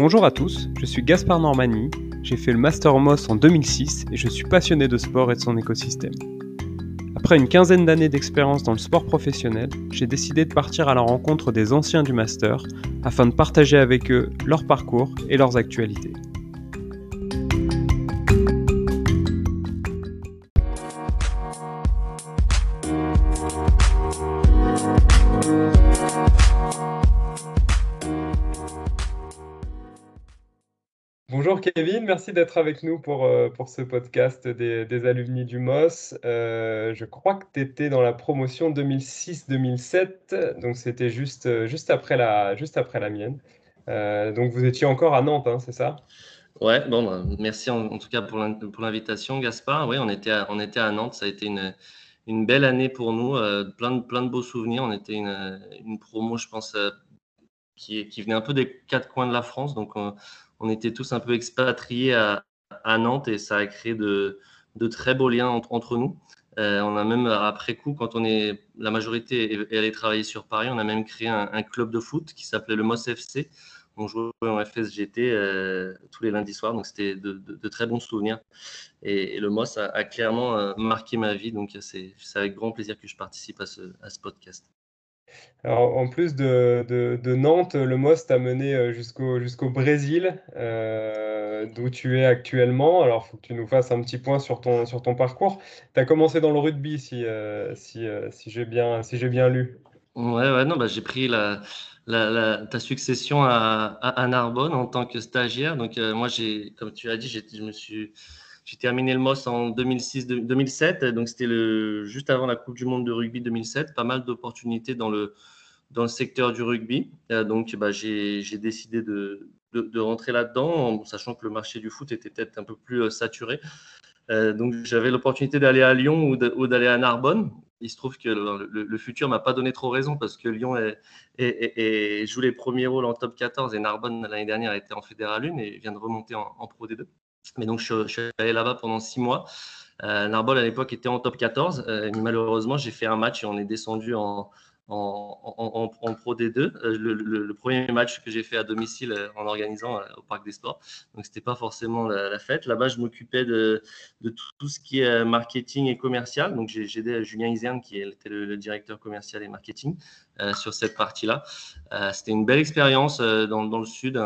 Bonjour à tous, je suis Gaspard Normani, j'ai fait le Master Moss en 2006 et je suis passionné de sport et de son écosystème. Après une quinzaine d'années d'expérience dans le sport professionnel, j'ai décidé de partir à la rencontre des anciens du Master afin de partager avec eux leur parcours et leurs actualités. Kevin, merci d'être avec nous pour, euh, pour ce podcast des, des alumni du MOS. Euh, je crois que tu étais dans la promotion 2006-2007, donc c'était juste, euh, juste, après la, juste après la mienne. donc vous étiez encore à Nantes, hein, c'est ça? Ouais, bon, bah, merci en, tout cas pour l'invitation, Gaspard. Oui, on était, à, on était à Nantes, ça a été une, une belle année pour nous, plein, de, plein de beaux souvenirs. On était une, une promo, je pense, qui, qui, venait un peu des quatre coins de la France, donc on était tous un peu expatriés à, Nantes et ça a créé de, très beaux liens entre, nous. Euh, on a même, après coup, quand on est la majorité est allée travailler sur Paris, on a même créé un, club de foot qui s'appelait le MOS FC. On jouait en FSGT euh, tous les lundis soirs, donc c'était de, très bons souvenirs. Et, le MOS a, clairement euh, marqué ma vie, donc c'est avec grand plaisir que je participe à ce podcast. Alors, en plus de, de, Nantes, le MOS t'a mené euh, jusqu'au Brésil, euh, d'où tu es actuellement. Alors, il faut que tu nous fasses un petit point sur ton, sur ton parcours. Tu as commencé dans le rugby, si, euh, si, si j'ai bien, si bien lu. Ouais, ouais, non, bah, j'ai pris la, la, ta succession à, à, Narbonne en tant que stagiaire. Donc, moi, j'ai, comme tu as dit, je me suis j'ai terminé le MOS en 2006-2007, donc c'était le, juste avant la Coupe du Monde de rugby 2007. Pas mal d'opportunités dans le, le secteur du rugby. Euh, donc bah, j'ai décidé de, rentrer là-dedans, sachant que le marché du foot était peut-être un peu plus euh, saturé. Euh, donc j'avais l'opportunité d'aller à Lyon ou d'aller à Narbonne. Il se trouve que le, le, futur m'a pas donné trop raison parce que Lyon est, est, joue les premiers rôles en top 14 et Narbonne l'année dernière était en Fédéral 1 et vient de remonter en, en Pro D2. Mais donc, je, suis allé là-bas pendant six mois. Euh, Narbol, à l'époque, était en top 14. Euh, mais malheureusement, j'ai fait un match et on est descendu en, en, en, Pro D2. Euh, le, premier match que j'ai fait à domicile euh, en organisant au Parc des Sports. Donc, ce n'était pas forcément la, fête. Là-bas, je m'occupais de, tout, ce qui est marketing et commercial. Donc, j'ai aidé Julien Iserne, qui était le, directeur commercial et marketing, sur cette partie-là. c'était une belle expérience dans, le sud.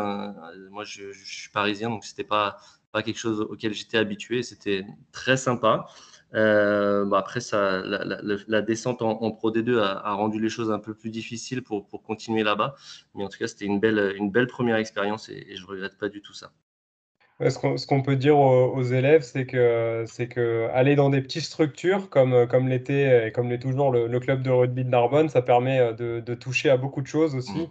Moi, je, je, suis parisien, donc c'était pas pas quelque chose auquel j'étais habitué. C'était très sympa. Euh, bah, après, ça, la, descente en, Pro D2 a, rendu les choses un peu plus difficiles pour, pour continuer là-bas. Mais en tout cas, c'était une belle, une belle première expérience et, je ne regrette pas du tout ça. ce qu'on peut dire aux, élèves, c'est que, que aller dans des petites structures comme, comme l'était et comme l'est toujours le, club de rugby de Narbonne, ça permet de, de toucher à beaucoup de choses aussi. Mmh.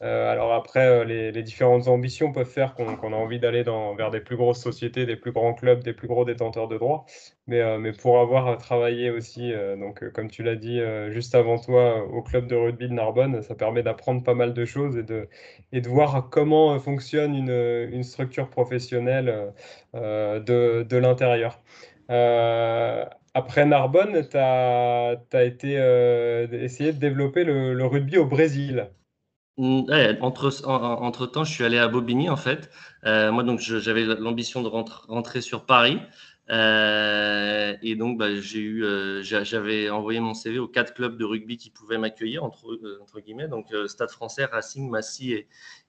Euh, alors après, euh, les, différentes ambitions peuvent faire qu'on a envie d'aller vers des plus grosses sociétés, des plus grands clubs, des plus gros détenteurs de droits. Mais, euh, pour avoir travaillé aussi, donc comme tu l'as dit juste avant toi, au club de rugby de Narbonne, ça permet d'apprendre pas mal de choses et de, voir comment fonctionne une, structure professionnelle de, l'intérieur. après Narbonne, tu as, été essayé de développer le rugby au Brésil. Mm, entre, entre temps, je suis allé à Bobigny en fait. Euh, moi, donc, j'avais l'ambition de rentrer sur Paris. Euh, et donc, bah, euh, j'avais envoyé mon CV aux quatre clubs de rugby qui pouvaient m'accueillir, entre, guillemets, donc Stade français, Racing, Massy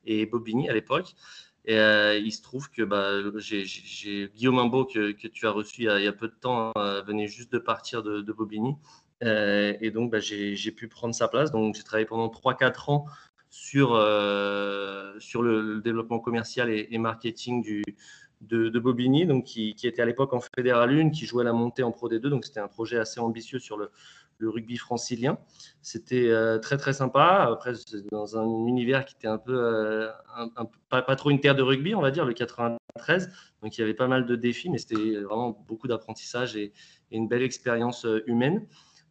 et, Bobigny à l'époque. Et il se trouve que bah, Guillaume Imbeau, que, tu as reçu il y a, peu de temps, venait juste de partir de, de Bobigny. et donc, bah, j'ai pu prendre sa place. Donc, j'ai travaillé pendant 3-4 ans sur, euh, sur le, développement commercial et, marketing du, de, Bobigny, donc qui, qui était à l'époque en Fédéral 1, qui jouait la montée en Pro D2. Donc c'était un projet assez ambitieux sur le, le rugby francilien. C'était euh, très très sympa. Après, dans un univers qui était un peu, euh, pas, pas, trop une terre de rugby, on va dire, le 93. Donc il y avait pas mal de défis, mais c'était vraiment beaucoup d'apprentissage et, une belle expérience humaine.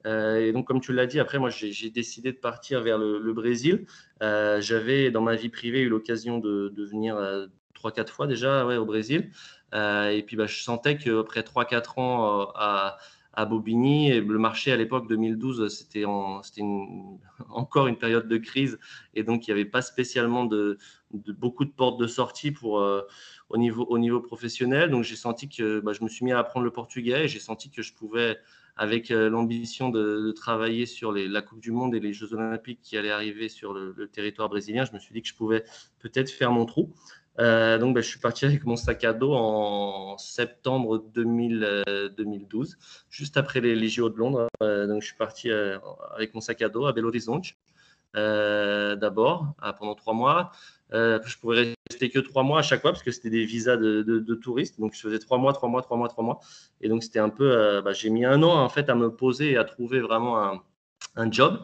Euh, et donc, comme tu l'as dit, après, moi, j'ai décidé de partir vers le, Brésil. Euh, j'avais, dans ma vie privée, eu l'occasion de, venir euh, trois, quatre fois déjà au Brésil. et puis, bah, je sentais qu'après trois, quatre ans à, Bobigny. Le marché à l'époque 2012, c'était encore une période de crise et donc il n'y avait pas spécialement beaucoup de portes de sortie pour, au, niveau, au niveau professionnel. Donc j'ai senti que bah, je me suis mis à apprendre le portugais et j'ai senti que je pouvais, avec euh, l'ambition de, travailler sur la Coupe du Monde et les Jeux Olympiques qui allaient arriver sur le territoire brésilien, je me suis dit que je pouvais peut-être faire mon trou. Euh, donc, ben, je suis parti avec mon sac à dos en septembre 2012, euh, juste après les, les JO de Londres. Donc, je suis parti avec mon sac à dos à Belo Horizonte d'abord pendant trois mois. je pourrais rester que trois mois à chaque fois parce que c'était des visas de, touristes. Donc, je faisais trois mois, trois mois, trois mois, trois mois. Et donc, c'était un peu. Bah, j'ai mis un an en fait à me poser et à trouver vraiment un, un job.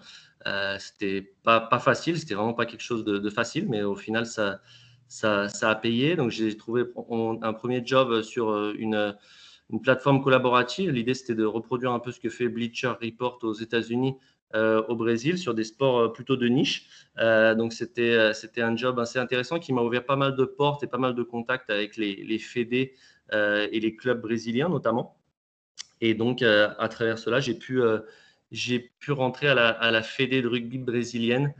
c'était pas, pas facile, c'était vraiment pas quelque chose de, facile, mais au final, ça ça, a payé. Donc, j'ai trouvé un premier job sur euh, une, plateforme collaborative. L'idée, c'était de reproduire un peu ce que fait Bleacher Report aux États-Unis, euh, au Brésil, sur des sports euh, plutôt de niche. donc, c'était, c'était un job assez intéressant qui m'a ouvert pas mal de portes et pas mal de contacts avec les, les fédés et les clubs brésiliens, notamment. Et donc, à travers cela, j'ai pu, j'ai pu rentrer à la, à la fédé de rugby brésilienne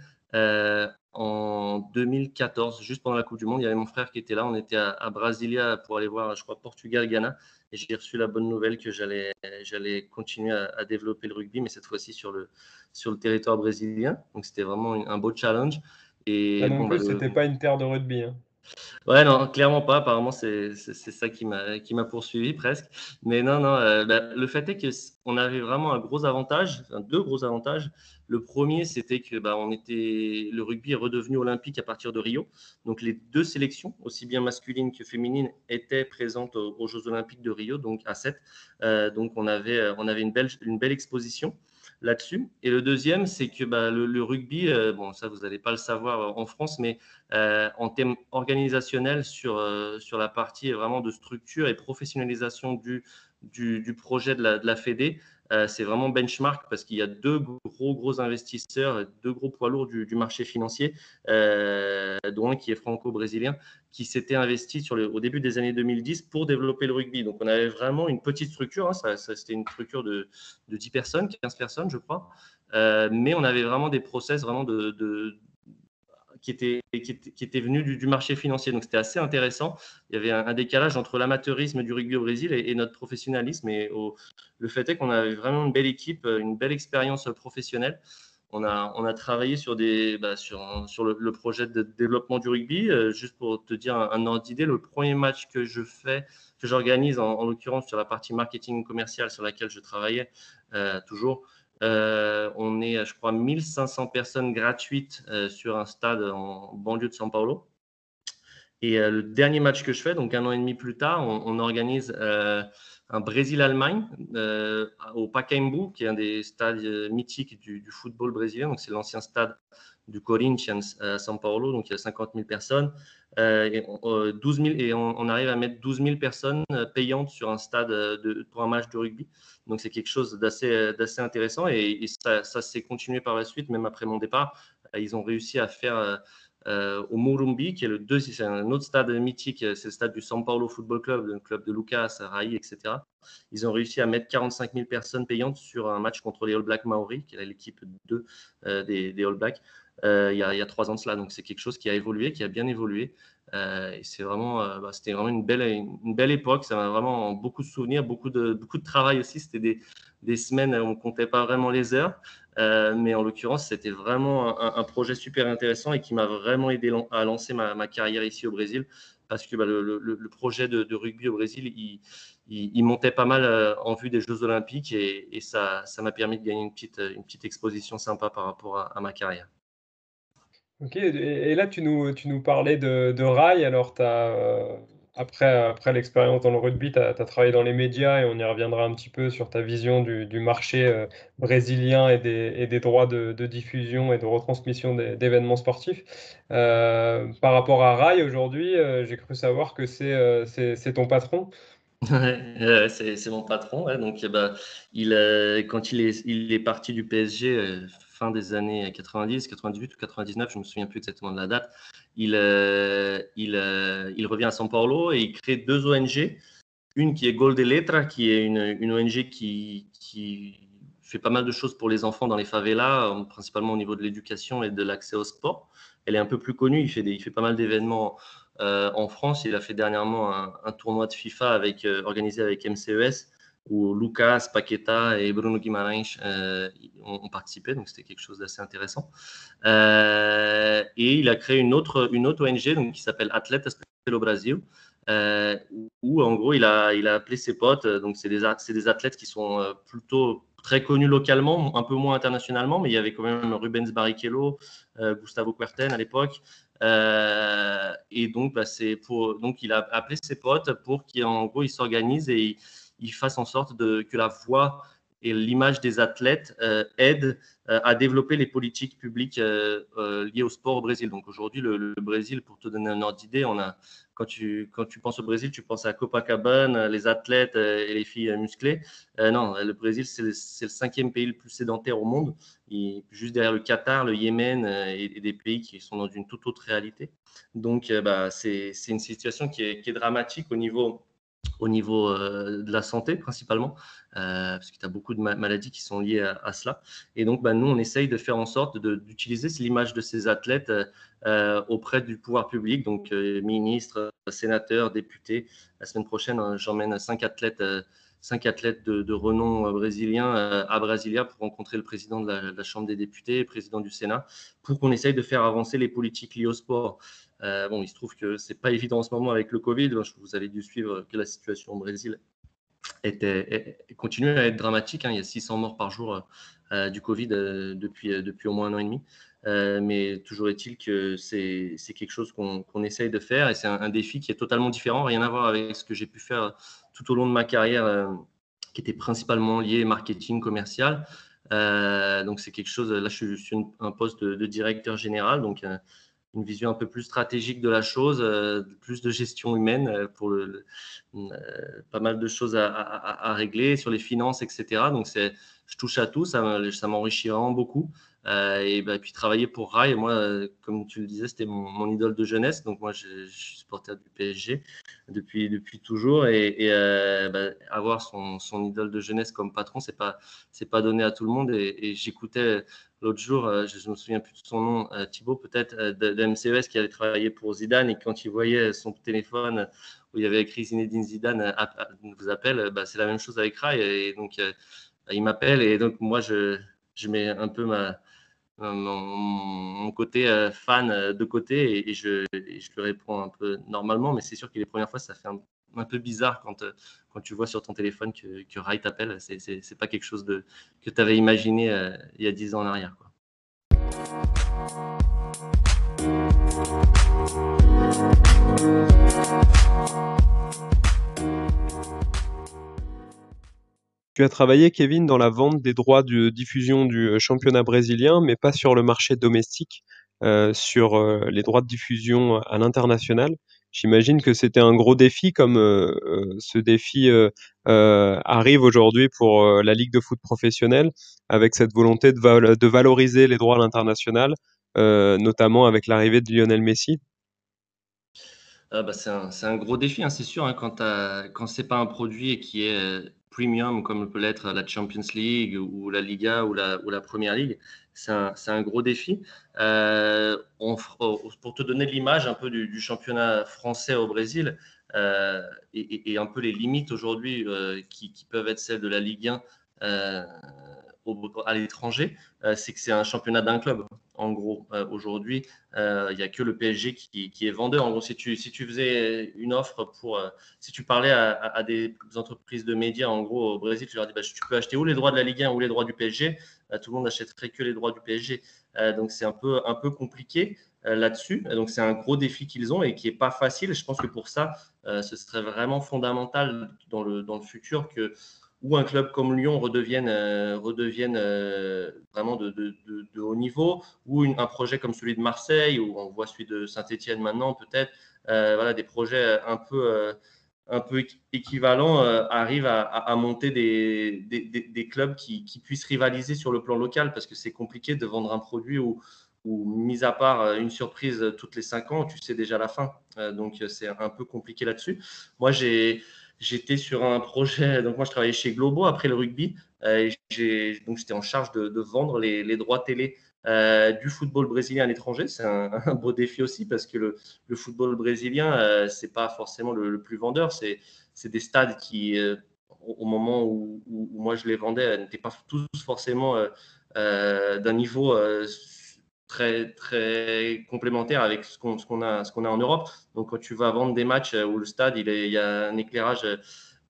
en 2014, juste pendant la Coupe du Monde. Il y avait mon frère qui était là. On était à, Brasilia pour aller voir, je crois, Portugal-Ghana. Et j'ai reçu la bonne nouvelle que j'allais, j'allais continuer à, développer le rugby, mais cette fois-ci sur le, sur le territoire brésilien. Donc c'était vraiment un beau challenge. Et non plus, bah, c'était pas une terre de rugby. Hein. Ouais, non, clairement pas. Apparemment, c'est ça qui m'a poursuivi presque. Mais non, non, euh, bah, le fait est qu'on avait vraiment un gros avantage, deux gros avantages. Le premier, c'était que bah, on était, le rugby est redevenu olympique à partir de Rio. Donc, les deux sélections, aussi bien masculines que féminines, étaient présentes aux, Jeux olympiques de Rio, donc à 7. Euh, donc, on avait, on avait une, belle, une belle exposition là-dessus. Et le deuxième, c'est que bah, le, rugby, euh, bon, ça vous n'allez pas le savoir euh, en France, mais euh, en termes organisationnels, sur, sur la partie vraiment de structure et professionnalisation du, du, projet de la, de la Fédé, euh, c'est vraiment benchmark parce qu'il y a deux gros gros investisseurs, deux gros poids lourds du, marché financier, euh, dont un qui est franco-brésilien, qui s'était investi au début des années 2010 pour développer le rugby. Donc on avait vraiment une petite structure, hein, c'était une structure de, de, 10 personnes, 15 personnes je crois, euh, mais on avait vraiment des process vraiment de qui était, qui était, venu du, marché financier. Donc c'était assez intéressant. Il y avait un, décalage entre l'amateurisme du rugby au Brésil et, notre professionnalisme. Et le fait est qu'on avait vraiment une belle équipe, une belle expérience professionnelle. On a, on a travaillé sur, des, bah, sur, sur le, projet de développement du rugby. Euh, juste pour te dire un, ordre d'idée, le premier match que je fais, que j'organise, en, l'occurrence sur la partie marketing commercial sur laquelle je travaillais euh, toujours, euh, on est, je crois, 1500 personnes gratuites euh, sur un stade en banlieue de São Paulo. Et euh, le dernier match que je fais, donc un an et demi plus tard, on, organise un Brésil-Allemagne au Pacaembu, qui est un des stades mythiques du, football brésilien. Donc c'est l'ancien stade du Corinthians à São Paulo, donc il y a 50 000 personnes. Et, 12 et on, arrive à mettre 12 000 personnes payantes sur un stade de, pour un match de rugby. Donc c'est quelque chose d'assez intéressant et, ça, s'est continué par la suite, même après mon départ. Euh, ils ont réussi à faire euh, euh, au Morumbi, qui est le deuxième, un autre stade mythique, c'est le stade du São Paulo Football Club, le club de Lucas, Rai, etc. Ils ont réussi à mettre 45 000 personnes payantes sur un match contre les All Blacks Maori, qui est l'équipe 2 des, All Blacks, il, y a, il, y a, trois ans de cela. Donc c'est quelque chose qui a évolué, qui a bien évolué. Euh, euh, bah, c'était vraiment une belle, époque. Ça m'a vraiment beaucoup de souvenirs, beaucoup de, travail aussi. C'était des, des semaines on comptait pas vraiment les heures. Euh, mais en l'occurrence, c'était vraiment un, projet super intéressant et qui m'a vraiment aidé à lancer ma, carrière ici au Brésil parce que bah, le, projet de, rugby au Brésil, il, montait pas mal en vue des Jeux Olympiques et, ça, m'a permis de gagner une petite exposition sympa par rapport à ma carrière. OK et là tu nous tu nous parlais de de rail alors euh, après après l'expérience dans le rugby, tu as travaillé dans les médias et on y reviendra un petit peu sur ta vision du marché, euh, brésilien et des des droits de diffusion et de retransmission d'événements sportifs. Euh, par rapport à Rai aujourd'hui, j'ai cru savoir que c'est, c'est ton patron? Ouais, c'est mon patron, donc bah, il, quand il est il est parti du PSG, fin des années 90, 98 ou 99, je me souviens plus exactement de la date, il, euh, euh, il revient à São Paulo et il crée deux ONG Une qui est Gold Letra, qui est une, ONG qui, fait pas mal de choses pour les enfants dans les favelas, principalement au niveau de l'éducation et de l'accès au sport. Elle est un peu plus connue, il fait, pas mal d'événements en France. Il a fait dernièrement un, tournoi de FIFA avec, organisé avec MCES où Lucas, Paqueta et Bruno Guimarães euh, ont, participé, donc c'était quelque chose d'assez intéressant. Euh, et il a créé une autre, une autre ONG donc, qui s'appelle Atletas pelo Brasil, euh, où en gros il a, il a appelé ses potes, donc c'est des, des athlètes qui sont plutôt très connus localement, un peu moins internationalement, mais il y avait quand même Rubens Barrichello, Gustavo Kuerten à l'époque. et donc, bah, pour, donc, il a appelé ses potes pour qu'en gros, ils s'organisent et il fasse en sorte que la voix et l'image des athlètes euh, aident euh, à développer les politiques publiques euh, liées au sport au Brésil. Donc aujourd'hui, le, Brésil, pour te donner un ordre d'idée, on a quand tu, quand tu penses au Brésil, tu penses à Copacabana, les athlètes et les filles musclées. non, le Brésil, c'est le, cinquième pays le plus sédentaire au monde, juste derrière le Qatar, le Yémen et, des pays qui sont dans une toute autre réalité. Donc, bah, c'est une situation qui est dramatique au niveau au niveau euh, de la santé principalement, euh, parce que tu as beaucoup de maladies qui sont liées à, cela. Et donc, bah, nous, on essaye de faire en sorte d'utiliser l'image de ces athlètes euh, auprès du pouvoir public, donc ministres, sénateurs, députés. La semaine prochaine, hein, j'emmène cinq athlètes cinq athlètes de, renom brésilien à Brasilia pour rencontrer le président de la, Chambre des députés, le président du Sénat, pour qu'on essaye de faire avancer les politiques liées au sport. Euh, bon, il se trouve que c'est pas évident en ce moment avec le Covid. Vous avez dû suivre que la situation au Brésil était, continue à être dramatique. Hein. Il y a 600 morts par jour euh, du Covid euh, depuis, depuis au moins un an et demi. mais toujours est-il que c'est quelque chose qu'on essaye de faire et c'est un, défi qui est totalement différent, rien à voir avec ce que j'ai pu faire tout au long de ma carrière, qui était principalement lié marketing commercial. donc c'est quelque chose, là je suis, un poste de, de, directeur général, donc une vision un peu plus stratégique de la chose, euh, plus de gestion humaine euh, pour le, euh, pas mal de choses à, régler sur les finances, etc. Donc, c'est, je touche à tout, ça, ça m'enrichit vraiment beaucoup. et, bah, puis travailler pour Rai, moi, comme tu le disais, c'était mon, idole de jeunesse. Donc moi, je, suis supporter du PSG depuis, depuis toujours. Et, bah, avoir son, son, idole de jeunesse comme patron, c'est pas c'est pas donné à tout le monde. Et, j'écoutais l'autre jour, euh, je ne me souviens plus de son nom, euh, Thibaut peut-être, euh, de, de, MCES qui avait travaillé pour Zidane. Et quand il voyait son téléphone où il y avait écrit Zinedine Zidane vous appelle, bah, c'est la même chose avec Rai. Et donc il m'appelle. Et donc moi je, je mets un peu mon, côté fan de côté et, je, je lui réponds un peu normalement, mais c'est sûr que les premières fois ça fait un, peu bizarre quand, quand tu vois sur ton téléphone que, que Rai t'appelle. C'est, c'est, pas quelque chose que tu avais imaginé euh, il y a 10 ans en arrière. Tu as travaillé, Kevin, dans la vente des droits de diffusion du euh, championnat brésilien, mais pas sur le marché domestique, sur les droits de diffusion à l'international. J'imagine que c'était un gros défi, comme euh, euh, ce défi euh, arrive aujourd'hui pour la Ligue de foot professionnelle, avec cette volonté de, valoriser les droits à l'international, notamment avec l'arrivée de Lionel Messi. Ah bah c'est un, un, gros défi, hein, c'est sûr, hein, quand, quand ce n'est pas un produit qui est premium comme peut l'être la Champions League ou la Liga ou la, ou la Première League, c'est un, gros défi. Euh, on, pour te donner l'image un peu du, championnat français au Brésil euh, et, un peu les limites aujourd'hui euh, qui, qui, peuvent être celles de la Ligue 1 à l'étranger, euh, c'est que c'est un championnat d'un club. En gros, euh, aujourd'hui, euh, il n'y a que le PSG qui, est vendeur. En gros, si tu, faisais une offre pour. si tu parlais à, des entreprises de médias, en gros, au Brésil, tu leur dis bah, tu peux acheter ou les droits de la Ligue 1 ou les droits du PSG. tout le monde n'achèterait que les droits du PSG. donc, c'est un peu, compliqué là-dessus. Donc, c'est un gros défi qu'ils ont et qui n'est pas facile. Je pense que pour ça, ce serait vraiment fondamental dans le futur que ou un club comme Lyon redevienne, euh, redevienne euh, vraiment de, de, de, haut niveau, ou un projet comme celui de Marseille, ou on voit celui de Saint-Etienne maintenant peut-être, euh, voilà, des projets un peu, un peu équivalents arrivent à, à, monter des, des, des clubs qui, qui, puissent rivaliser sur le plan local, parce que c'est compliqué de vendre un produit où, où, mis à part une surprise toutes les cinq ans, tu sais déjà la fin. donc c'est un peu compliqué là-dessus. Moi, j'ai j'étais sur un projet. Donc, moi, je travaillais chez Globo après le rugby. Euh, donc, j'étais en charge de, vendre les, droits télé euh, du football brésilien à l'étranger. C'est un, beau défi aussi parce que le, football brésilien, euh, c'est pas forcément le, plus vendeur. C'est des stades qui, au moment où, moi je les vendais, n'étaient pas tous forcément d'un niveau très, très complémentaire avec ce qu'on a, qu'on a en Europe. Donc, quand tu vas vendre des matchs où le stade, il, il y a un éclairage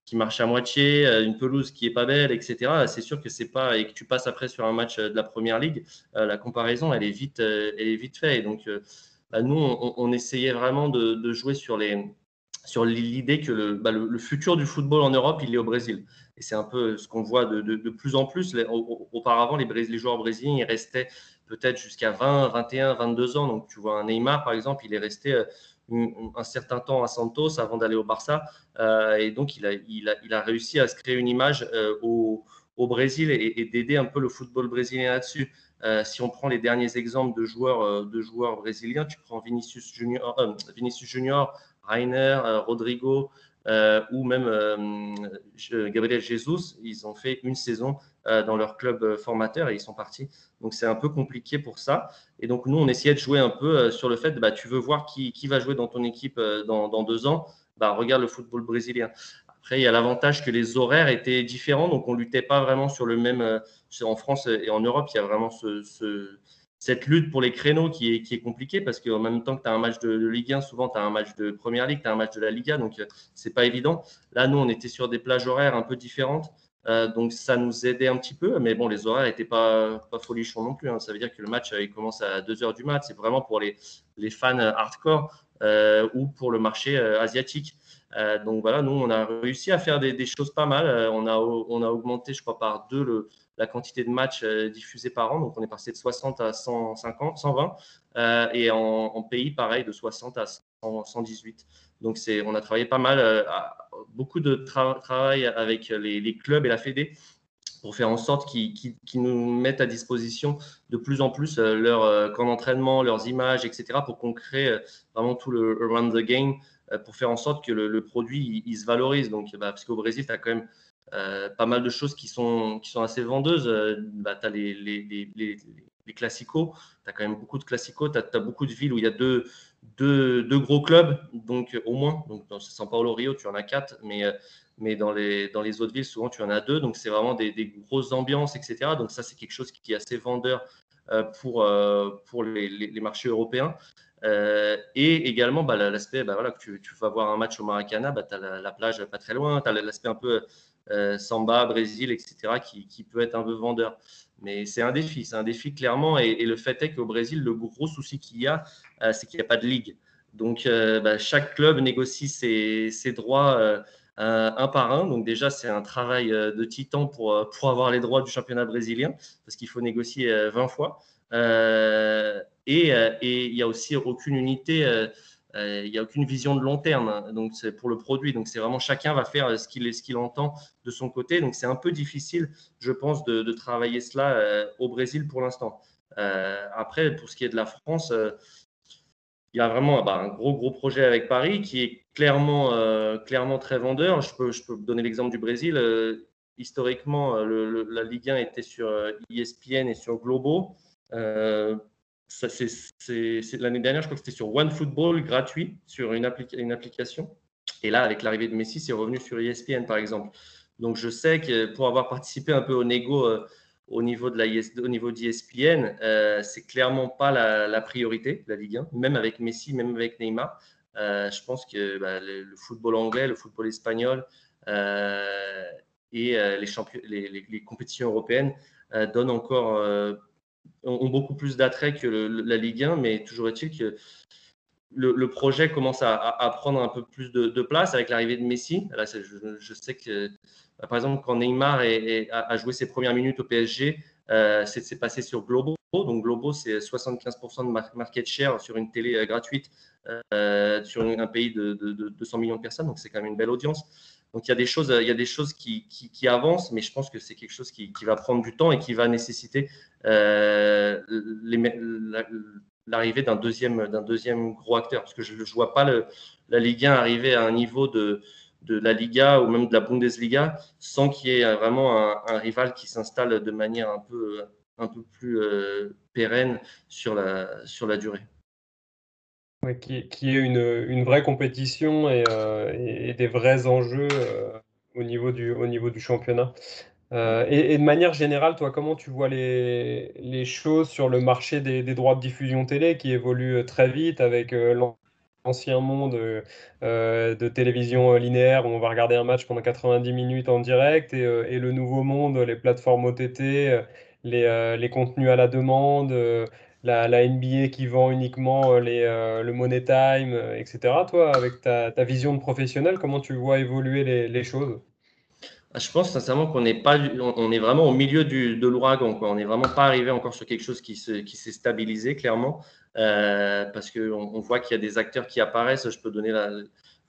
qui marche à moitié, euh, une pelouse qui est pas belle, etc. C'est sûr que c'est pas et que tu passes après sur un match euh, de la première ligue, euh, la comparaison elle est vite, elle est vite faite. Donc bah, nous on, essayait vraiment de, jouer sur les sur l'idée que bah, le, le, futur du football en Europe il est au Brésil. Et c'est un peu ce qu'on voit de, de, plus en plus. auparavant les, les joueurs brésiliens ils restaient peut-être jusqu'à 20, 21, 22 ans. Donc tu vois un Neymar par exemple, il est resté un certain temps à Santos avant d'aller au Barça. Euh, et donc, il a, réussi à se créer une image euh, au, Brésil et, d'aider un peu le football brésilien là-dessus. Euh, si on prend les derniers exemples de joueurs, de joueurs brésiliens, tu prends Vinicius Junior, Vinicius Junior Rainer, Rodrigo, euh, ou même Gabriel Jesus, ils ont fait une saison dans leur club formateur et ils sont partis. Donc c'est un peu compliqué pour ça. Et donc nous, on essayait de jouer un peu euh, sur le fait, bah, tu veux voir qui, qui va jouer dans ton équipe euh, dans, deux ans, bah, regarde le football brésilien. Après, il y a l'avantage que les horaires étaient différents, donc on luttait pas vraiment sur le même. Euh, en France et en Europe, il y a vraiment ce, cette lutte pour les créneaux qui est, compliquée parce qu'en même temps que tu as un match de, Ligue 1, souvent tu as un match de Première Ligue, tu as un match de la Liga, donc c'est pas évident. Là, nous, on était sur des plages horaires un peu différentes. Euh, donc ça nous aidait un petit peu, mais bon, les horaires n'étaient pas, folichons non plus. Hein. Ça veut dire que le match il commence à 2h du mat. C'est vraiment pour les, fans hardcore euh, ou pour le marché euh, asiatique. donc voilà, nous, on a réussi à faire des, choses pas mal. on a augmenté, je crois, par deux le, la quantité de matchs diffusés par an. Donc on est passé de 60 à 150, 120. et en, pays, pareil, de 60 à 118. Donc, on a travaillé pas mal, euh, beaucoup de travail avec les, clubs et la Fédé pour faire en sorte qu'ils, nous mettent à disposition de plus en plus euh, leur euh, camp d'entraînement, leurs images, etc., pour qu'on crée vraiment tout le around the game pour faire en sorte que le, produit il, se valorise. Donc, bah, parce qu'au Brésil, tu as quand même pas mal de choses qui sont, qui sont assez vendeuses. bah, tu as les, les, les, les classicos, tu as quand même beaucoup de classicos, tu as, beaucoup de villes où il y a deux, deux, gros clubs, donc au moins. Donc dans São Paulo, Rio, tu en as quatre, mais, euh, mais dans, les, dans les autres villes, souvent tu en as deux. Donc c'est vraiment des, grosses ambiances, etc. Donc ça, c'est quelque chose qui est assez vendeur euh, pour, euh, pour les, les, marchés européens. et également bah, l'aspect, bah, voilà, que tu, vas voir un match au Maracana, bah, tu as la, plage pas très loin, tu as l'aspect un peu samba, Brésil, etc., qui, qui, peut être un peu vendeur. Mais c'est un défi, c'est un défi clairement. Et, le fait est qu'au Brésil, le gros souci qu'il y a, euh, c'est qu'il n'y a pas de ligue. Donc, euh, bah, chaque club négocie ses, droits euh, un par un. Donc, déjà, c'est un travail de titan pour, pour avoir les droits du championnat brésilien, parce qu'il faut négocier 20 fois. et, il n'y a aussi aucune unité euh, il n'y a aucune vision de long terme hein. donc c'est pour le produit. Donc c'est vraiment chacun va faire ce qu'il ce qu'il entend de son côté. Donc c'est un peu difficile, je pense, de, travailler cela euh, au Brésil pour l'instant. Euh, après, pour ce qui est de la France, il y a vraiment bah, un gros gros projet avec Paris qui est clairement clairement très vendeur. Je peux je peux donner l'exemple du Brésil. historiquement, la Ligue 1 était sur ESPN et sur Globo c'est l'année dernière, je crois que c'était sur OneFootball gratuit, sur une, application. Et là, avec l'arrivée de Messi, c'est revenu sur ESPN, par exemple. Donc, je sais que pour avoir participé un peu au négo euh, au niveau de la niveau d'ESPN, euh, c'est clairement pas la, priorité, la Ligue 1, même avec Messi, même avec Neymar. Euh, je pense que bah, le, football anglais, le football espagnol euh, et les, compétitions européennes donnent encore ont beaucoup plus d'attrait que la Ligue 1, mais toujours est-il que le, projet commence à, prendre un peu plus de, place avec l'arrivée de Messi. Je, sais que, bah, par exemple, quand Neymar a, joué ses premières minutes au PSG, euh, c'est passé sur Globo. Donc, Globo, c'est 75% de market share sur une télé euh, gratuite euh, sur un pays de, de 200 millions de personnes. Donc, c'est quand même une belle audience. Donc il y a des choses, il y a des choses qui, avancent, mais je pense que c'est quelque chose qui, va prendre du temps et qui va nécessiter euh, l'arrivée d'un deuxième, d'un deuxième gros acteur. Parce que je ne vois pas le, la Ligue 1 arriver à un niveau de, de la Liga ou même de la Bundesliga sans qu'il y ait vraiment un, rival qui s'installe de manière un peu, un peu plus euh, pérenne sur la, sur la durée. Qui, est une, vraie compétition et, euh, des vrais enjeux euh, au, niveau du, championnat. Et, et, de manière générale, toi, comment tu vois les, choses sur le marché des, droits de diffusion télé qui évolue très vite avec ancien monde euh, de télévision linéaire où on va regarder un match pendant 90 minutes en direct et, euh, le nouveau monde, les plateformes OTT, euh, les contenus à la demande, la, NBA qui vend uniquement les, le Money Time, etc. Toi, avec ta, ta, vision de professionnel, comment tu vois évoluer les, les choses? Ah, je pense sincèrement qu'on n'est pas, on est vraiment au milieu du, de l'ouragan. On n'est vraiment pas arrivé encore sur quelque chose qui s'est qui stabilisé clairement. Euh, parce qu'on on voit qu'il y a des acteurs qui apparaissent. Je peux donner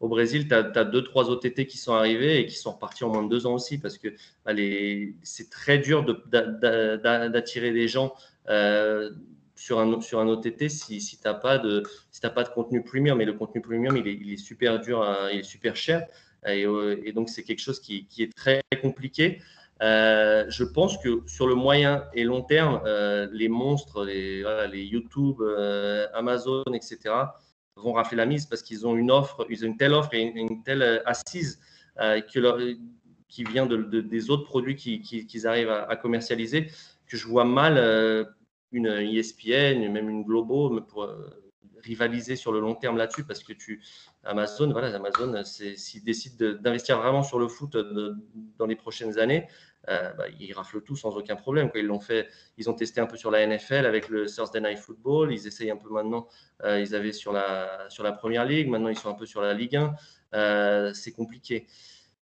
au Brésil, tu as, deux, trois OTT qui sont arrivés et qui sont repartis en moins de deux ans aussi parce que bah, c'est très dur d'attirer des gens euh, sur, un, sur un OTT si, si tu n'as pas, de, si pas de contenu premium. Et le contenu premium, il est, il est super dur, il est super cher. Et, et donc, c'est quelque chose qui, qui, est très compliqué. Euh, je pense que sur le moyen et long terme, euh, les monstres, les, les YouTube, euh, Amazon, etc., vont rafler la mise parce qu'ils ont une offre, ils ont une telle offre et une, telle assise que qui vient de, des autres produits qu'ils qui, arrivent à, commercialiser que je vois mal une ESPN, même une Globo pour rivaliser sur le long terme là-dessus parce que tu Amazon, voilà, Amazon, s'ils décident d'investir vraiment sur le foot dans les prochaines années, euh, bah, ils raflent tout sans aucun problème. Ils l'ont fait, ils ont testé un peu sur la NFL avec le Thursday Night Football. Ils essayent un peu maintenant. Euh, ils avaient sur la sur la Première Ligue. Maintenant, ils sont un peu sur la Ligue 1. Euh, c'est compliqué.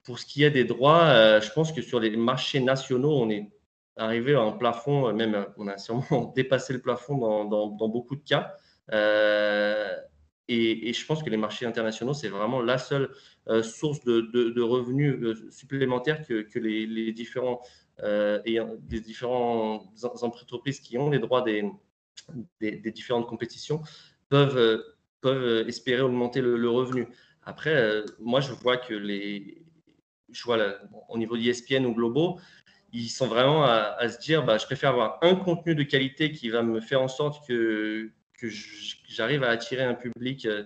Pour ce qui est des droits, je pense que sur les marchés nationaux, on est arrivé à un plafond. Même, on a sûrement dépassé le plafond dans, dans, beaucoup de cas. Et, je pense que les marchés internationaux, c'est vraiment la seule euh, source de, revenus euh, supplémentaires que, les, différents euh, des différentes entreprises qui ont les droits des, des, différentes compétitions peuvent, peuvent espérer augmenter le, revenu. Après, moi, je vois que les, je vois au niveau d'ESPN ou Globo, ils sont vraiment à, se dire, bah, je préfère avoir un contenu de qualité qui va me faire en sorte que, j'arrive à attirer un public euh,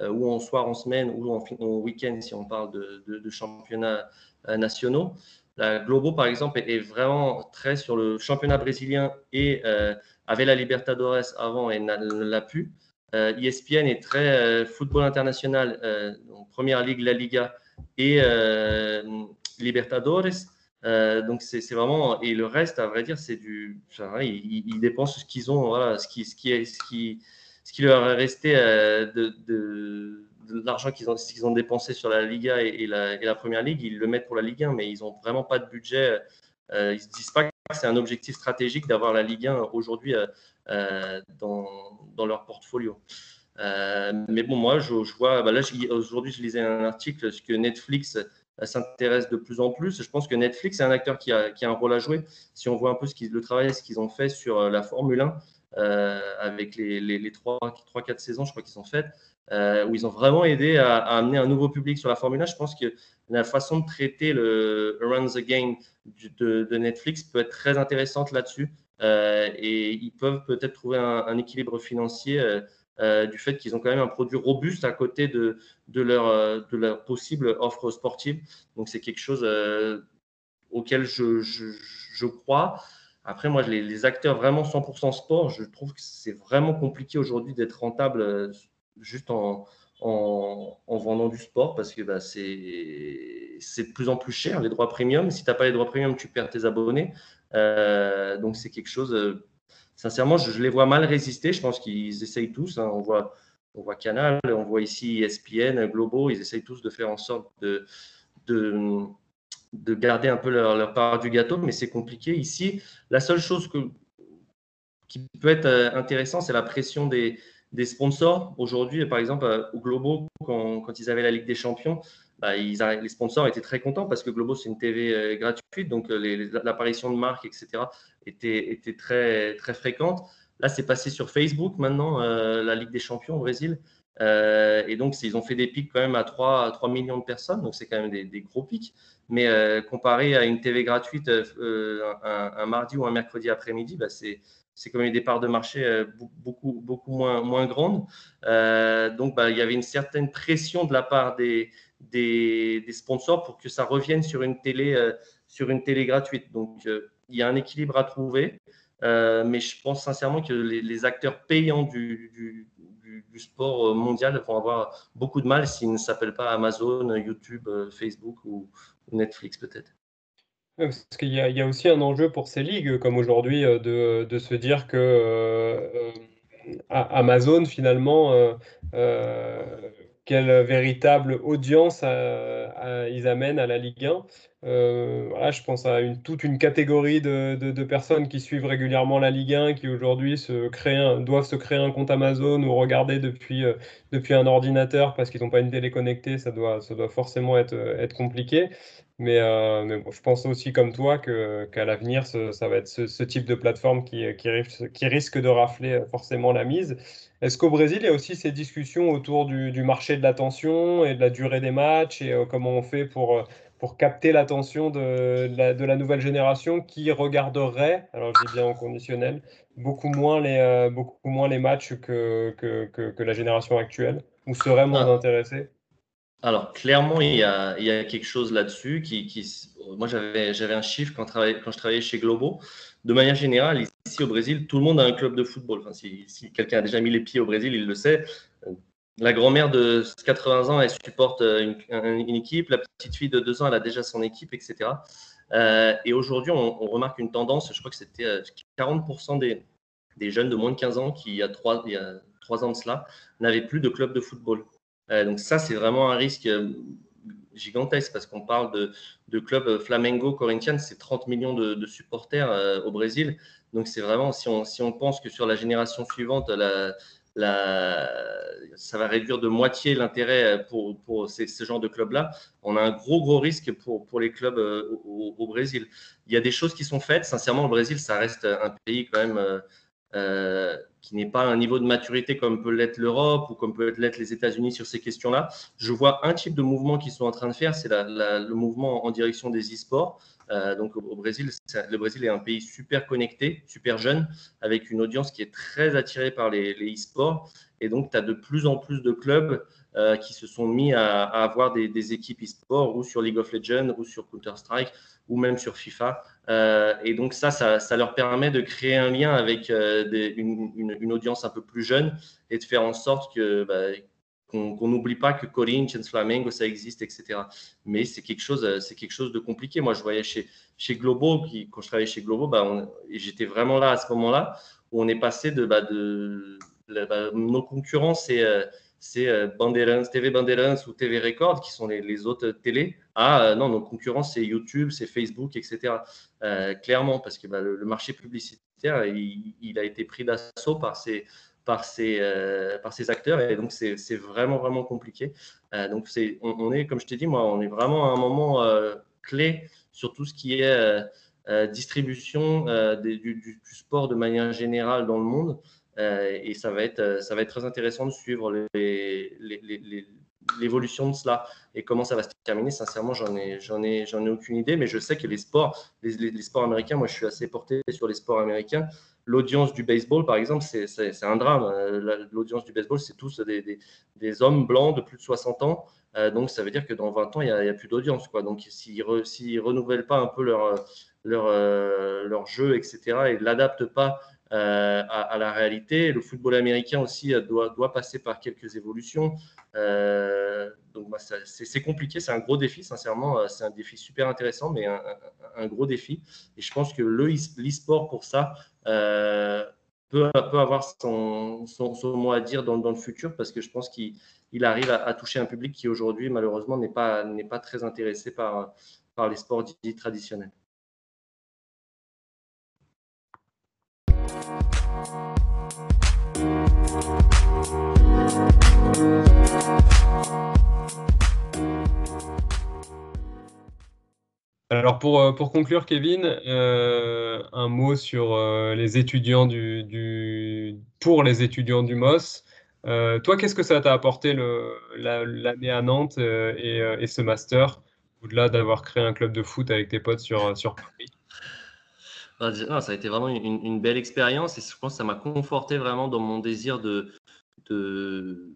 euh, ou en soir, en semaine, ou en, week-end, si on parle de, championnats euh, nationaux. La Globo, par exemple, est vraiment très sur le championnat brésilien et avait la Libertadores avant et l'a plus. ESPN est très football international, première ligue, la Liga et Libertadores. Donc c'est vraiment et le reste, à vrai dire, c'est du. Ils, dépensent ce qu'ils ont, voilà, ce qui, ce qui ce qui, ce qui leur est resté euh, de, de, l'argent qu'ils ont, qu'ils ont dépensé sur la Liga et, la, et, la, Première Ligue, ils le mettent pour la Ligue 1, mais ils n'ont vraiment pas de budget. Euh, ils se disent pas que c'est un objectif stratégique d'avoir la Ligue 1 aujourd'hui euh, dans, dans, leur portfolio. mais bon, moi, je, vois, bah là, aujourd'hui, je lisais un article que Netflix s'intéresse de plus en plus. Je pense que Netflix est un acteur qui a, qui a un rôle à jouer. Si on voit un peu le travail ce qu'ils ont fait sur la Formule 1, euh, avec les, les, les 3-4 saisons, je crois qu'ils sont faites, euh, où ils ont vraiment aidé à, amener un nouveau public sur la Formule 1. Je pense que la façon de traiter le Run the Game de, Netflix peut être très intéressante là-dessus. Euh, et ils peuvent peut-être trouver un, équilibre financier du fait qu'ils ont quand même un produit robuste à côté de, de, leur, de leur possible offre sportive. Donc c'est quelque chose auquel je, je, je crois. Après, moi, les, acteurs vraiment 100% sport, je trouve que c'est vraiment compliqué aujourd'hui d'être rentable euh, juste en, en, vendant du sport parce que bah, c'est de plus en plus cher, les droits premium. Si tu n'as pas les droits premium, tu perds tes abonnés. Euh, donc, c'est quelque chose. Euh, sincèrement, je, les vois mal résister. Je pense qu'ils essayent tous. Hein. On, voit, on voit Canal, on voit ici ESPN, Globo. Ils essayent tous de faire en sorte de, de de garder un peu leur, part du gâteau, mais c'est compliqué. Ici, la seule chose qui peut être euh, intéressant, c'est la pression des, des sponsors. Aujourd'hui, par exemple, euh, au Globo, quand, quand, ils avaient la Ligue des Champions, bah, les sponsors étaient très contents parce que Globo, c'est une TV euh, gratuite, donc l'apparition de marques, etc., était, très, très fréquente. Là, c'est passé sur Facebook maintenant, la Ligue des Champions au Brésil. et donc, ils ont fait des pics quand même à 3, 3 millions de personnes, donc c'est quand même des, gros pics. Mais comparé à une TV gratuite un, mardi ou un mercredi après-midi, bah, c'est comme une des parts de marché beaucoup, beaucoup moins, moins grandes. donc, bah, il y avait une certaine pression de la part des, des, sponsors pour que ça revienne sur une télé, sur une télé gratuite. Donc, il y a un équilibre à trouver. Euh, mais je pense sincèrement que les, acteurs payants du, sport mondial vont avoir beaucoup de mal s'ils ne s'appellent pas Amazon, YouTube, euh, Facebook ou, Netflix peut-être. Parce qu'il y, a aussi un enjeu pour ces ligues, comme aujourd'hui, euh, de, se dire que Amazon, finalement, quelle véritable audience ils amènent à la Ligue 1. Euh, je pense à toute une catégorie de, personnes qui suivent régulièrement la Ligue 1, qui aujourd'hui doivent se créer un compte Amazon ou regarder depuis, euh, un ordinateur parce qu'ils n'ont pas une télé connectée, ça doit, forcément être, être compliqué. Mais, euh, je pense aussi comme toi qu'à l'avenir, ça va être ce, type de plateforme qui, risque de rafler forcément la mise. Est-ce qu'au Brésil, il y a aussi ces discussions autour du marché de l'attention et de la durée des matchs et comment on fait pour pour capter l'attention de, de, la nouvelle génération qui regarderait, alors je dis bien en conditionnel, beaucoup moins les, euh, beaucoup moins les matchs que, que, que, la génération actuelle, ou serait moins ah. intéressée Alors, clairement, il y a, il y a quelque chose là-dessus. Qui, qui, moi, j'avais un chiffre quand, quand je travaillais chez Globo. De manière générale, ici au Brésil, tout le monde a un club de football. Enfin, si, si quelqu'un a déjà mis les pieds au Brésil, il le sait la grand-mère de 80 ans, elle supporte euh, une, équipe. La petite fille de 2 ans, elle a déjà son équipe, etc. Euh, et aujourd'hui, on, remarque une tendance, je crois que c'était 40% euh, des, jeunes de moins de 15 ans qui, il y a 3, il y a 3 ans de cela, n'avaient plus de club de football. donc ça, c'est vraiment un risque gigantesque parce qu'on parle de, de club Flamengo, Corinthians, c'est 30 millions de, supporters au Brésil. Donc c'est vraiment, si on, pense que sur la génération suivante, ça va réduire de moitié l'intérêt pour, pour ces, ce genre de clubs-là. On a un gros, gros risque pour, les clubs euh, au, Brésil. Il y a des choses qui sont faites. Sincèrement, le Brésil, ça reste un pays quand même euh, euh, qui n'est pas à un niveau de maturité comme peut l'être l'Europe ou comme peut l'être les États-Unis sur ces questions-là. Je vois un type de mouvement qu'ils sont en train de faire, c'est le mouvement en direction des e-sports. Euh, donc au, Brésil, le Brésil est un pays super connecté, super jeune, avec une audience qui est très attirée par les e-sports. Et donc, tu as de plus en plus de clubs euh, qui se sont mis à, avoir des, équipes e-sport ou sur League of Legends ou sur Counter-Strike ou même sur FIFA. Euh, et donc ça, ça, leur permet de créer un lien avec une, audience un peu plus jeune et de faire en sorte que bah, qu'on n'oublie pas que Corinthians, Flamengo, ça existe, etc. Mais c'est quelque chose, euh, c'est quelque chose de compliqué. Moi, je voyais chez, chez Globo, qui, quand je travaillais chez Globo, bah, j'étais vraiment là à ce moment-là, où on est passé de, bah, de, bah, nos concurrents, c'est euh, euh, TV Banderans ou TV Record, qui sont les, autres télés. Ah non, nos concurrents, c'est YouTube, c'est Facebook, etc. clairement, parce que le, marché publicitaire, il, a été pris d'assaut par ces, par ces, euh, par ces acteurs. Et donc, c'est vraiment, vraiment compliqué. Euh, donc, on, est, comme je t'ai dit, moi, on est vraiment à un moment euh, clé sur tout ce qui est distribution du, sport de manière générale dans le monde. et ça va, être, ça va être très intéressant de suivre l'évolution de cela et comment ça va se terminer. Sincèrement, j'en ai, ai, ai aucune idée, mais je sais que les sports, les, sports américains, moi, je suis assez porté sur les sports américains l'audience du baseball, par exemple, c'est un drame. Euh, l'audience du baseball, c'est tous des, hommes blancs de plus de 60 ans. Euh, donc, ça veut dire que dans 20 ans, il n'y a, plus d'audience. Donc, s'ils ne renouvellent pas un peu leur, leur, euh, leur jeu, etc., et ne l'adaptent pas euh, à, la réalité. Le football américain aussi euh, doit, passer par quelques évolutions. Euh, donc bah, c'est compliqué, c'est un gros défi, sincèrement. C'est un défi super intéressant, mais un, gros défi. Et je pense que l'e-sport pour ça peut, avoir son, mot à dire dans, le futur parce que je pense qu'il arrive à, toucher un public qui aujourd'hui, malheureusement, n'est pas, pas très intéressé par, par les sports dits traditionnels. Alors pour, euh, pour conclure, Kevin, euh, un mot sur euh, les étudiants du, pour les étudiants du MOS. toi, qu'est-ce que ça t'a apporté l'année à Nantes et, ce master, au-delà d'avoir créé un club de foot avec tes potes sur, sur Paris? Bah, ça a été vraiment une, belle expérience et je pense que ça m'a conforté vraiment dans mon désir de, de,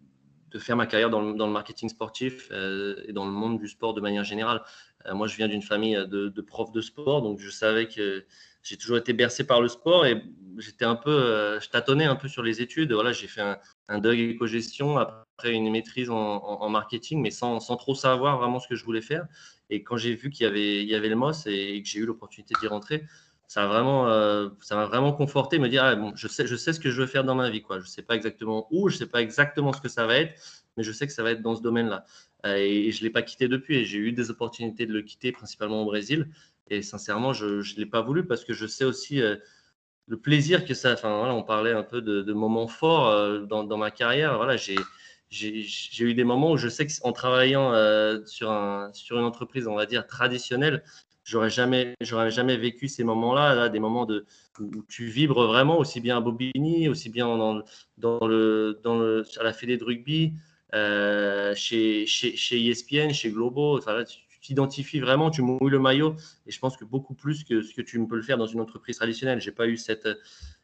faire ma carrière dans le, marketing sportif euh, et dans le monde du sport de manière générale. Euh, moi, je viens d'une famille de, de, profs de sport, donc je savais que j'ai toujours été bercé par le sport et j'étais un peu, euh, je tâtonnais un peu sur les études. Voilà, j'ai fait un, un DUG éco-gestion, après une maîtrise en, marketing, mais sans, sans, trop savoir vraiment ce que je voulais faire. Et quand j'ai vu qu'il y avait, y avait le MOS et que j'ai eu l'opportunité d'y rentrer, ça vraiment, euh, ça m'a vraiment conforté, me dire, ah, bon, je sais, je sais ce que je veux faire dans ma vie, quoi. Je sais pas exactement où, je sais pas exactement ce que ça va être, mais je sais que ça va être dans ce domaine-là. Euh, et, je l'ai pas quitté depuis. Et j'ai eu des opportunités de le quitter, principalement au Brésil. Et sincèrement, je ne l'ai pas voulu parce que je sais aussi euh, le plaisir que ça. Enfin, voilà, on parlait un peu de, moments forts dans, dans, ma carrière. Voilà, j'ai j'ai eu des moments où je sais qu'en travaillant sur, un, sur une entreprise, on va dire, traditionnelle, j'aurais jamais, j'aurais jamais vécu ces moments-là, là, des moments de, où tu vibres vraiment, aussi bien à Bobigny, aussi bien dans, dans le, dans le, à la Fédé de rugby, euh, chez, chez, chez, ESPN, chez Globo. Enfin, tu t'identifies vraiment, tu mouilles le maillot. Et je pense que beaucoup plus que ce que tu peux le faire dans une entreprise traditionnelle. J'ai pas eu cette,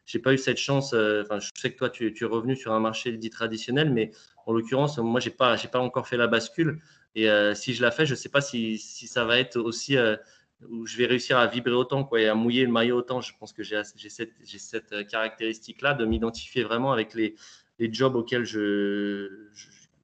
j'ai pas eu cette chance. Euh, enfin, je sais que toi, tu, tu, es revenu sur un marché dit traditionnel, mais en l'occurrence, moi, j'ai pas, j'ai pas encore fait la bascule. Et euh, si je la fais, je sais pas si, si ça va être aussi où je vais réussir à vibrer autant quoi, et à mouiller le maillot autant. Je pense que j'ai cette, cette euh, caractéristique-là de m'identifier vraiment avec les, les, jobs auxquels je,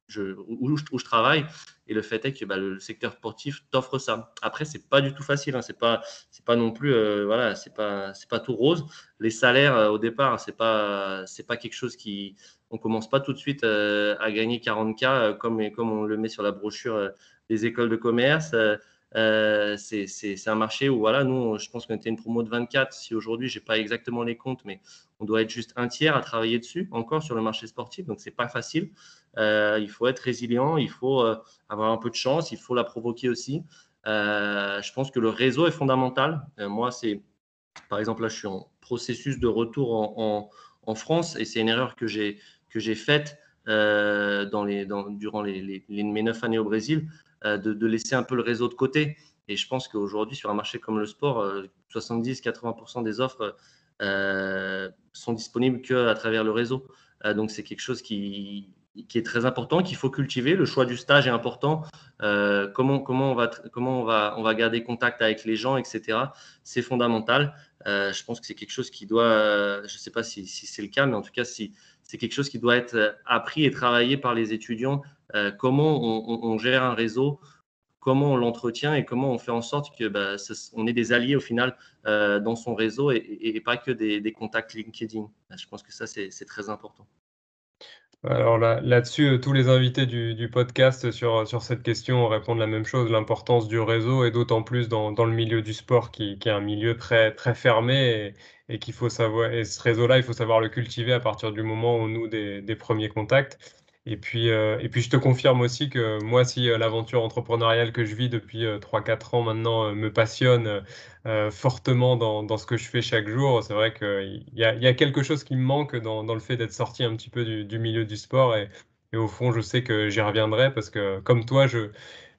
je, où, je, travaille. Et le fait est que bah, le secteur sportif t'offre ça. Après, c'est pas du tout facile. Hein. C'est pas, c'est pas non plus, euh, voilà, c'est pas, c'est pas tout rose. Les salaires euh, au départ, c'est pas, c'est pas quelque chose qui, on commence pas tout de suite à gagner 40K comme, comme on le met sur la brochure des écoles de commerce. Euh, c'est un marché où, voilà, nous, je pense qu'on était une promo de 24. Si aujourd'hui, je n'ai pas exactement les comptes, mais on doit être juste un tiers à travailler dessus encore sur le marché sportif. Donc, ce n'est pas facile. Euh, il faut être résilient, il faut euh, avoir un peu de chance, il faut la provoquer aussi. je pense que le réseau est fondamental. moi, c'est, par exemple, là, je suis en processus de retour en, France et c'est une erreur que j'ai faite dans, durant les, les, mes neuf années au Brésil. Euh, de, laisser un peu le réseau de côté. Et je pense qu'aujourd'hui, sur un marché comme le sport, 70-80% euh, des offres euh, sont disponibles qu'à travers le réseau. donc, c'est quelque chose qui, qui, est très important, qu'il faut cultiver. Le choix du stage est important. comment, comment, on va, comment on, va, on va garder contact avec les gens, etc. C'est fondamental. je pense que c'est quelque chose qui doit, je ne sais pas si, si c'est le cas, mais en tout cas, si, c'est quelque chose qui doit être appris et travaillé par les étudiants euh, comment on, gère un réseau, comment on l'entretient et comment on fait en sorte que bah, on ait des alliés au final euh, dans son réseau et, pas que des, contacts LinkedIn. Je pense que ça, c'est très important. Alors là-dessus, euh, tous les invités du, podcast sur, cette question répondent la même chose, l'importance du réseau et d'autant plus dans, le milieu du sport qui, est un milieu très, fermé et, qu'il faut savoir, et ce réseau-là, il faut savoir le cultiver à partir du moment où on noue des premiers contacts. Et puis, euh, et puis, je te confirme aussi que moi, si euh, l'aventure entrepreneuriale que je vis depuis 3-4 euh, ans maintenant me passionne fortement dans, dans, ce que je fais chaque jour, c'est vrai qu'il y a, y a quelque chose qui me manque dans, dans le fait d'être sorti un petit peu du, milieu du sport. Et, et, au fond, je sais que j'y reviendrai parce que, comme toi, je,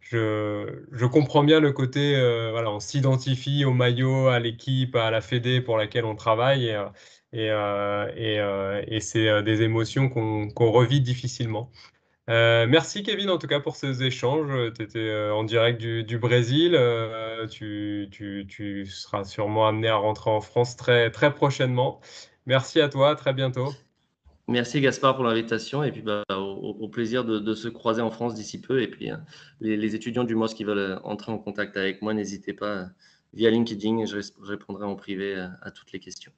je, je comprends bien le côté, voilà, on s'identifie au maillot, à l'équipe, à la fédé pour laquelle on travaille. Et, euh, euh, et, c'est euh, des émotions qu'on revit difficilement. merci Kevin en tout cas pour ces échanges. Tu étais en direct du, Brésil. Tu, seras sûrement amené à rentrer en France très, très prochainement. Merci à toi, à très bientôt. Merci Gaspard pour l'invitation et puis bah, au, plaisir de, se croiser en France d'ici peu. Et puis les, étudiants du MOS qui veulent entrer en contact avec moi, n'hésitez pas via LinkedIn et je, répondrai en privé euh, à, toutes les questions.